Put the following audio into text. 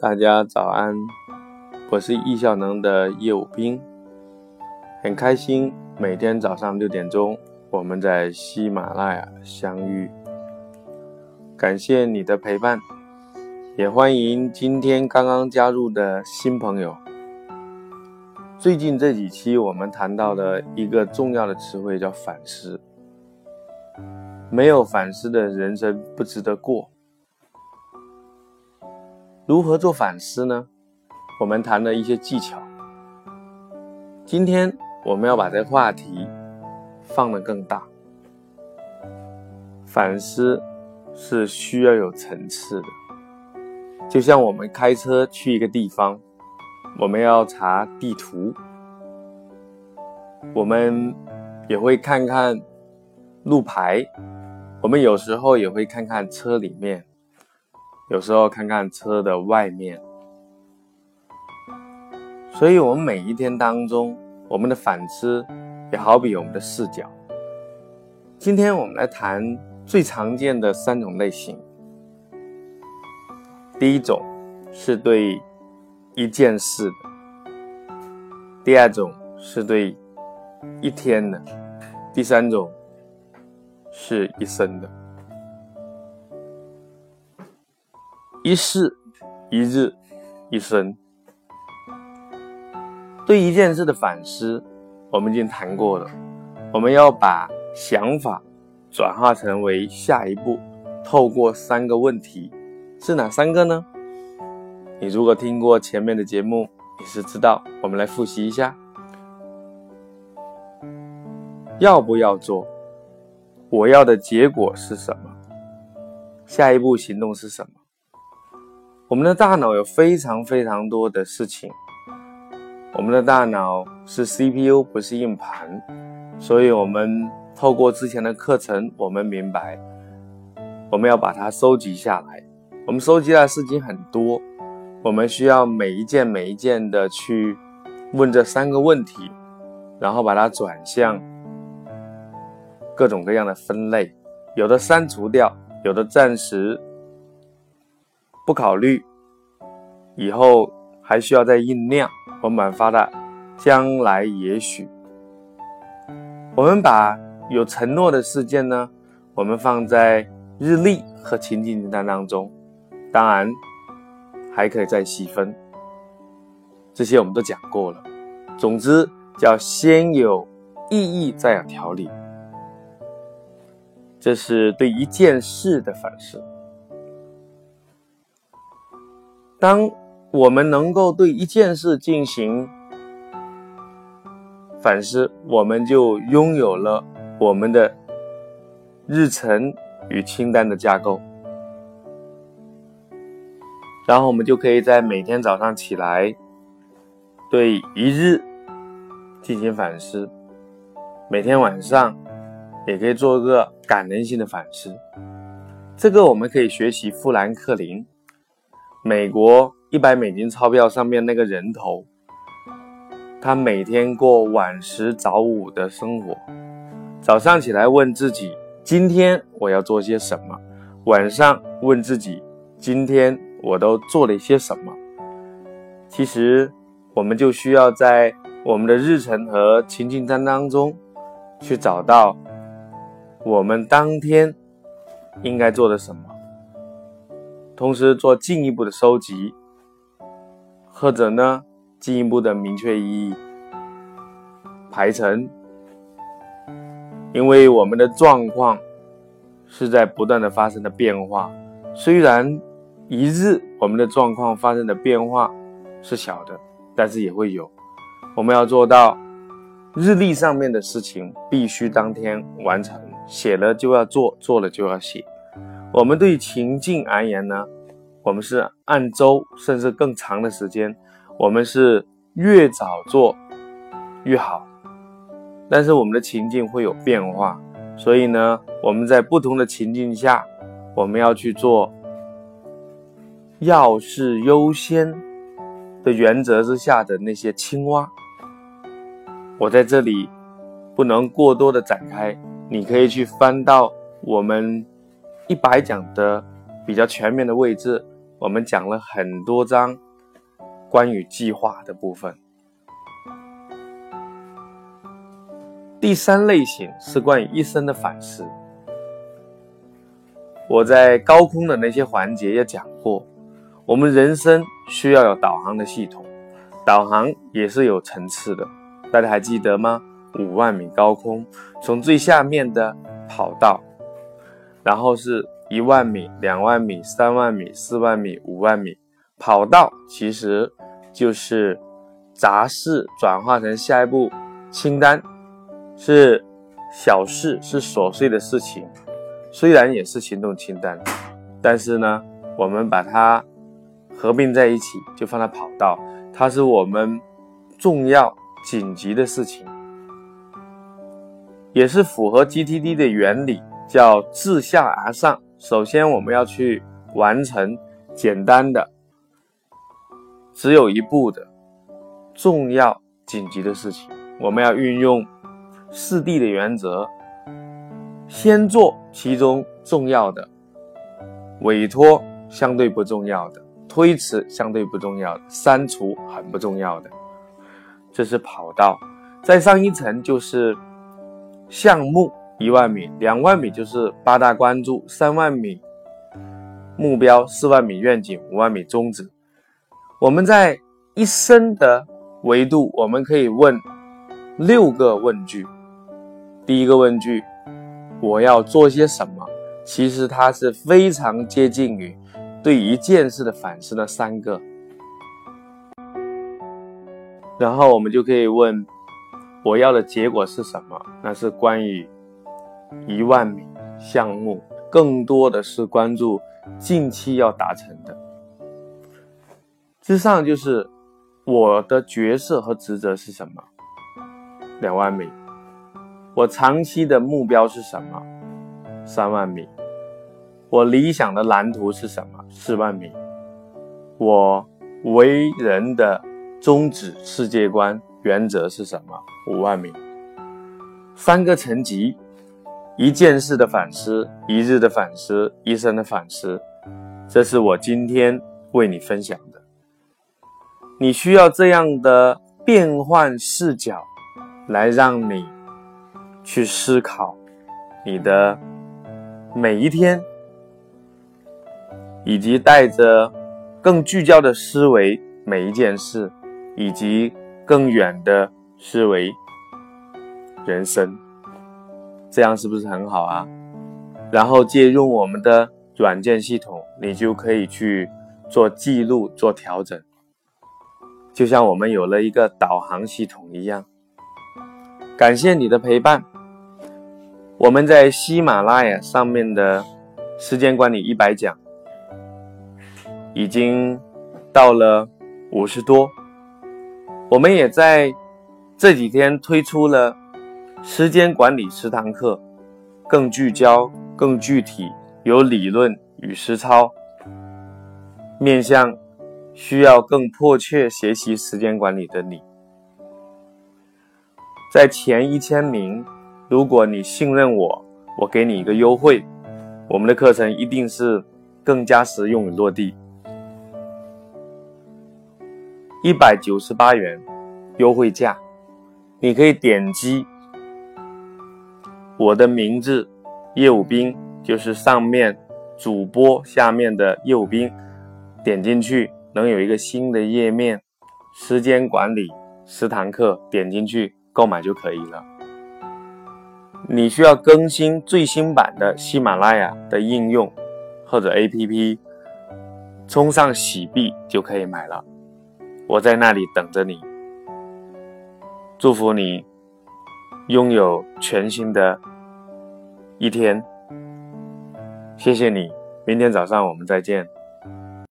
大家早安，我是易效能的业务兵，很开心每天早上六点钟我们在喜马拉雅相遇，感谢你的陪伴，也欢迎今天刚刚加入的新朋友。最近这几期我们谈到的一个重要的词汇叫反思，没有反思的人生不值得过。如何做反思呢？我们谈了一些技巧。今天我们要把这话题放得更大。反思是需要有层次的，就像我们开车去一个地方，我们要查地图，我们也会看看路牌，我们有时候也会看看车里面。有时候看看车的外面，所以，我们每一天当中，我们的反思也好比我们的视角。今天我们来谈最常见的三种类型。第一种是对一件事的，第二种是对一天的，第三种是一生的。一世、一日、一生，对一件事的反思，我们已经谈过了。我们要把想法转化成为下一步，透过三个问题，是哪三个呢？你如果听过前面的节目，你是知道。我们来复习一下：要不要做？我要的结果是什么？下一步行动是什么？我们的大脑有非常非常多的事情，我们的大脑是 CPU 不是硬盘，所以我们透过之前的课程，我们明白，我们要把它收集下来。我们收集的事情很多，我们需要每一件每一件的去问这三个问题，然后把它转向各种各样的分类，有的删除掉，有的暂时。不考虑，以后还需要再酝酿。我们发的将来也许，我们把有承诺的事件呢，我们放在日历和情景清单当中。当然，还可以再细分。这些我们都讲过了。总之，叫先有意义，再有条理。这是对一件事的反思。当我们能够对一件事进行反思，我们就拥有了我们的日程与清单的架构，然后我们就可以在每天早上起来对一日进行反思，每天晚上也可以做个感人性的反思。这个我们可以学习富兰克林。美国一百美金钞票上面那个人头，他每天过晚食早午的生活。早上起来问自己：今天我要做些什么？晚上问自己：今天我都做了一些什么？其实，我们就需要在我们的日程和情境单当中，去找到我们当天应该做的什么。同时做进一步的收集，或者呢进一步的明确意义排程，因为我们的状况是在不断的发生的变化。虽然一日我们的状况发生的变化是小的，但是也会有。我们要做到日历上面的事情必须当天完成，写了就要做，做了就要写。我们对情境而言呢，我们是按周甚至更长的时间，我们是越早做越好。但是我们的情境会有变化，所以呢，我们在不同的情境下，我们要去做要事优先的原则之下的那些青蛙。我在这里不能过多的展开，你可以去翻到我们。一百讲的比较全面的位置，我们讲了很多章关于计划的部分。第三类型是关于一生的反思。我在高空的那些环节也讲过，我们人生需要有导航的系统，导航也是有层次的，大家还记得吗？五万米高空，从最下面的跑道，然后是一万米、两万米、三万米、四万米、五万米。跑道其实就是杂事转化成下一步清单，是小事，是琐碎的事情。虽然也是行动清单，但是呢，我们把它合并在一起，就放在跑道，它是我们重要紧急的事情。也是符合 GTD 的原理，叫自下而上。首先，我们要去完成简单的、只有一步的重要紧急的事情。我们要运用四 D 的原则，先做其中重要的，委托相对不重要的，推迟相对不重要的，删除很不重要的。这是跑道，再上一层就是。项目一万米，两万米就是八大关注，三万米目标，四万米愿景，五万米宗旨。我们在一生的维度，我们可以问六个问句。第一个问句，我要做些什么？其实它是非常接近于对一件事的反思的三个。然后我们就可以问。我要的结果是什么？那是关于一万米项目，更多的是关注近期要达成的。之上就是我的角色和职责是什么？两万米。我长期的目标是什么？三万米。我理想的蓝图是什么？四万米。我为人的宗旨、世界观。原则是什么？五万米，三个层级，一件事的反思，一日的反思，一生的反思，这是我今天为你分享的。你需要这样的变换视角，来让你去思考你的每一天，以及带着更聚焦的思维每一件事，以及。更远的思维，人生，这样是不是很好啊？然后借用我们的软件系统，你就可以去做记录、做调整，就像我们有了一个导航系统一样。感谢你的陪伴。我们在喜马拉雅上面的时间管理一百讲，已经到了五十多。我们也在这几天推出了时间管理十堂课，更聚焦、更具体，有理论与实操，面向需要更迫切学习时间管理的你。在前一千名，如果你信任我，我给你一个优惠，我们的课程一定是更加实用与落地。一百九十八元优惠价，你可以点击我的名字叶武斌，就是上面主播下面的叶武斌，点进去能有一个新的页面，时间管理十堂课，点进去购买就可以了。你需要更新最新版的喜马拉雅的应用或者 APP，充上喜币就可以买了。我在那里等着你，祝福你拥有全新的一天。谢谢你，明天早上我们再见。